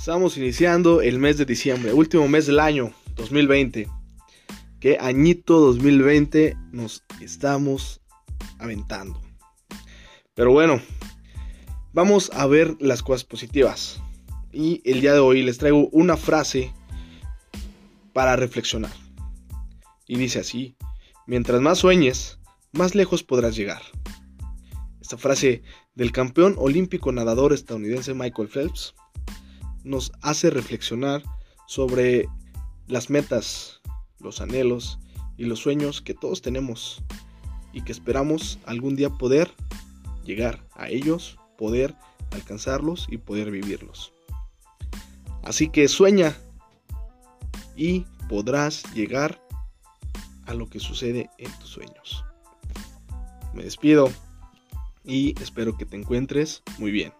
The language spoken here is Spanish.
Estamos iniciando el mes de diciembre, último mes del año 2020. Qué añito 2020 nos estamos aventando. Pero bueno, vamos a ver las cosas positivas. Y el día de hoy les traigo una frase para reflexionar. Y dice así, mientras más sueñes, más lejos podrás llegar. Esta frase del campeón olímpico nadador estadounidense Michael Phelps nos hace reflexionar sobre las metas, los anhelos y los sueños que todos tenemos y que esperamos algún día poder llegar a ellos, poder alcanzarlos y poder vivirlos. Así que sueña y podrás llegar a lo que sucede en tus sueños. Me despido y espero que te encuentres muy bien.